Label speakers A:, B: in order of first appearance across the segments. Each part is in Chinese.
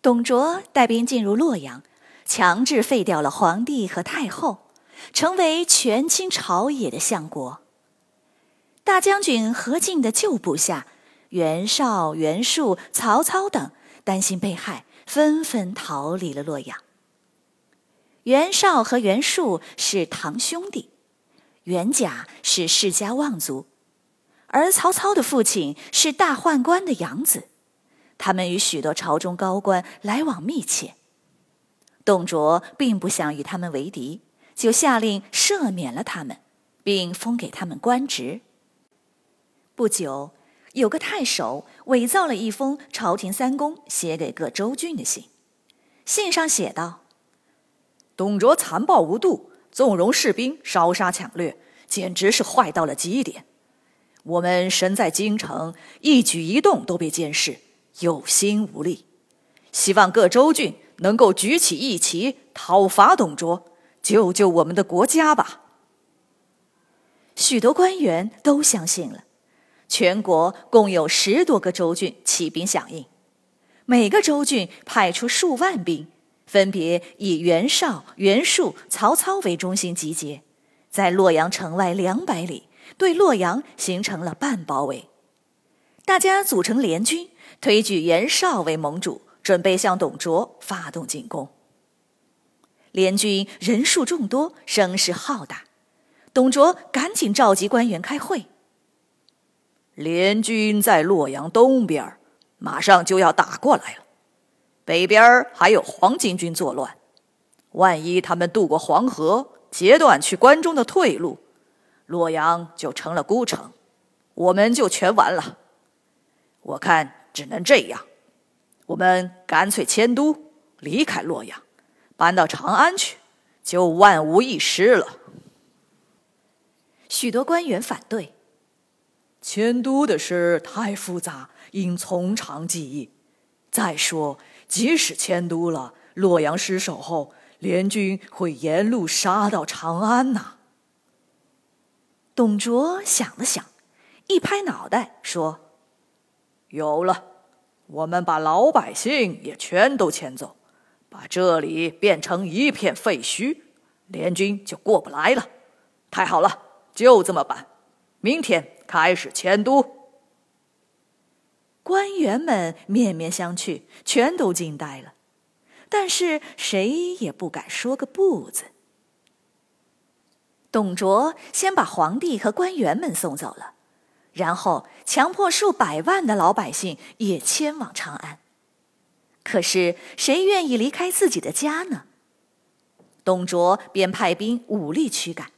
A: 董卓带兵进入洛阳，强制废掉了皇帝和太后，成为权倾朝野的相国。大将军何进的旧部下袁绍、袁术、曹操等担心被害，纷纷逃离了洛阳。袁绍和袁术是堂兄弟。袁甲是世家望族，而曹操的父亲是大宦官的养子，他们与许多朝中高官来往密切。董卓并不想与他们为敌，就下令赦免了他们，并封给他们官职。不久，有个太守伪造了一封朝廷三公写给各州郡的信，信上写道：“
B: 董卓残暴无度。”纵容士兵烧杀抢掠，简直是坏到了极点。我们身在京城，一举一动都被监视，有心无力。希望各州郡能够举起义旗，讨伐董卓，救救我们的国家吧。
A: 许多官员都相信了。全国共有十多个州郡起兵响应，每个州郡派出数万兵。分别以袁绍、袁术、曹操为中心集结，在洛阳城外两百里，对洛阳形成了半包围。大家组成联军，推举袁绍为盟主，准备向董卓发动进攻。联军人数众多，声势浩大，董卓赶紧召集官员开会。
B: 联军在洛阳东边，马上就要打过来了。北边还有黄巾军作乱，万一他们渡过黄河，截断去关中的退路，洛阳就成了孤城，我们就全完了。我看只能这样，我们干脆迁都，离开洛阳，搬到长安去，就万无一失了。
A: 许多官员反对，
B: 迁都的事太复杂，应从长计议。再说。即使迁都了，洛阳失守后，联军会沿路杀到长安呐。
A: 董卓想了想，一拍脑袋说：“
B: 有了，我们把老百姓也全都迁走，把这里变成一片废墟，联军就过不来了。太好了，就这么办，明天开始迁都。”
A: 官员们面面相觑，全都惊呆了，但是谁也不敢说个不字。董卓先把皇帝和官员们送走了，然后强迫数百万的老百姓也迁往长安。可是谁愿意离开自己的家呢？董卓便派兵武力驱赶，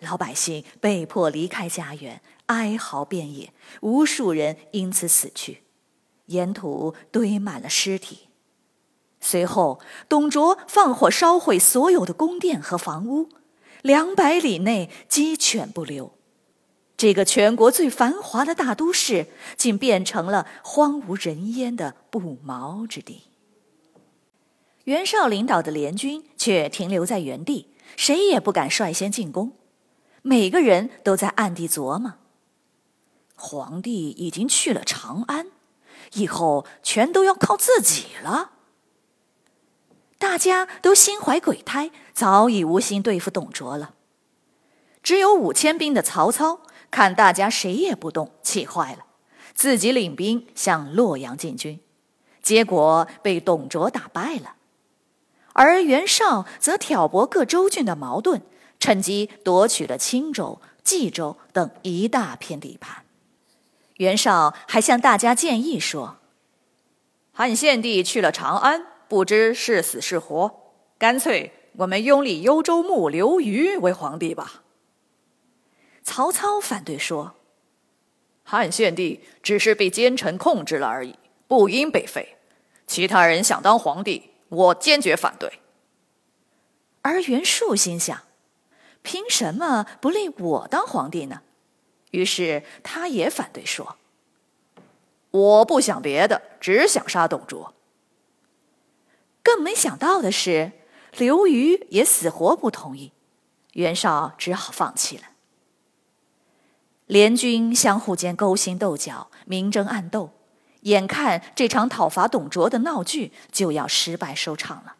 A: 老百姓被迫离开家园。哀嚎遍野，无数人因此死去，沿途堆满了尸体。随后，董卓放火烧毁所有的宫殿和房屋，两百里内鸡犬不留。这个全国最繁华的大都市，竟变成了荒无人烟的不毛之地。袁绍领导的联军却停留在原地，谁也不敢率先进攻，每个人都在暗地琢磨。皇帝已经去了长安，以后全都要靠自己了。大家都心怀鬼胎，早已无心对付董卓了。只有五千兵的曹操看大家谁也不动，气坏了，自己领兵向洛阳进军，结果被董卓打败了。而袁绍则挑拨各州郡的矛盾，趁机夺取了青州、冀州等一大片地盘。袁绍还向大家建议说：“
B: 汉献帝去了长安，不知是死是活，干脆我们拥立幽州牧刘虞为皇帝吧。”
A: 曹操反对说：“
B: 汉献帝只是被奸臣控制了而已，不应被废。其他人想当皇帝，我坚决反对。
A: 而袁术心想：凭什么不立我当皇帝呢？于是他也反对说：“
B: 我不想别的，只想杀董卓。”
A: 更没想到的是，刘虞也死活不同意，袁绍只好放弃了。联军相互间勾心斗角，明争暗斗，眼看这场讨伐董卓的闹剧就要失败收场了。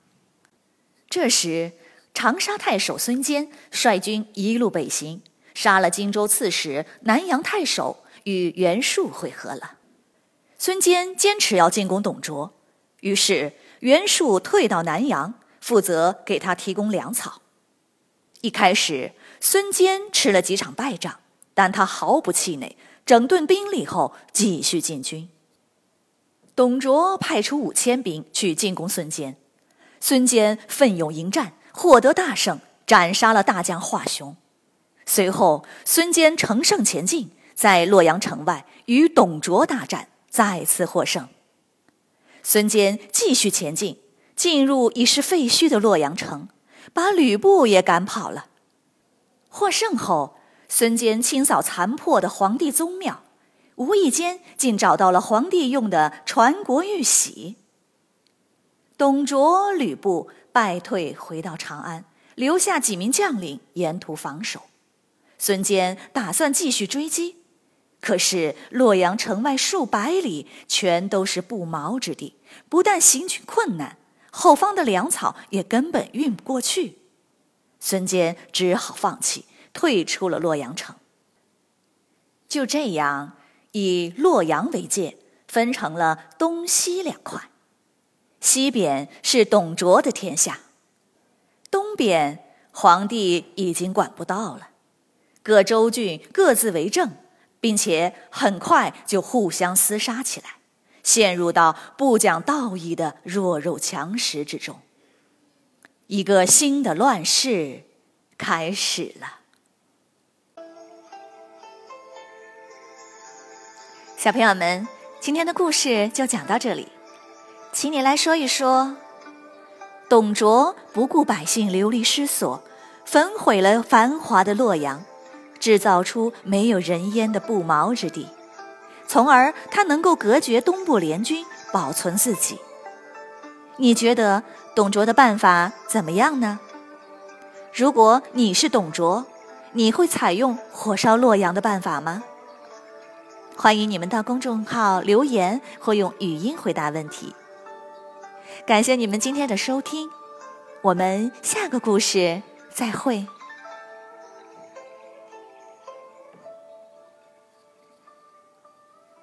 A: 这时，长沙太守孙坚率军一路北行，杀了荆州刺史、南阳太守，与袁术会合了。孙坚坚持要进攻董卓，于是。袁术退到南阳，负责给他提供粮草。一开始，孙坚吃了几场败仗，但他毫不气馁，整顿兵力后继续进军。董卓派出五千兵去进攻孙坚，孙坚奋勇迎战，获得大胜，斩杀了大将华雄。随后，孙坚乘胜前进，在洛阳城外与董卓大战，再次获胜。孙坚继续前进，进入已是废墟的洛阳城，把吕布也赶跑了。获胜后，孙坚清扫残破的皇帝宗庙，无意间竟找到了皇帝用的传国玉玺。董卓、吕布败退回到长安，留下几名将领沿途防守。孙坚打算继续追击。可是洛阳城外数百里全都是不毛之地，不但行军困难，后方的粮草也根本运不过去。孙坚只好放弃，退出了洛阳城。就这样，以洛阳为界，分成了东西两块。西边是董卓的天下，东边皇帝已经管不到了，各州郡各自为政。并且很快就互相厮杀起来，陷入到不讲道义的弱肉强食之中。一个新的乱世开始了。小朋友们，今天的故事就讲到这里，请你来说一说：董卓不顾百姓流离失所，焚毁了繁华的洛阳。制造出没有人烟的不毛之地，从而他能够隔绝东部联军，保存自己。你觉得董卓的办法怎么样呢？如果你是董卓，你会采用火烧洛阳的办法吗？欢迎你们到公众号留言或用语音回答问题。感谢你们今天的收听，我们下个故事再会。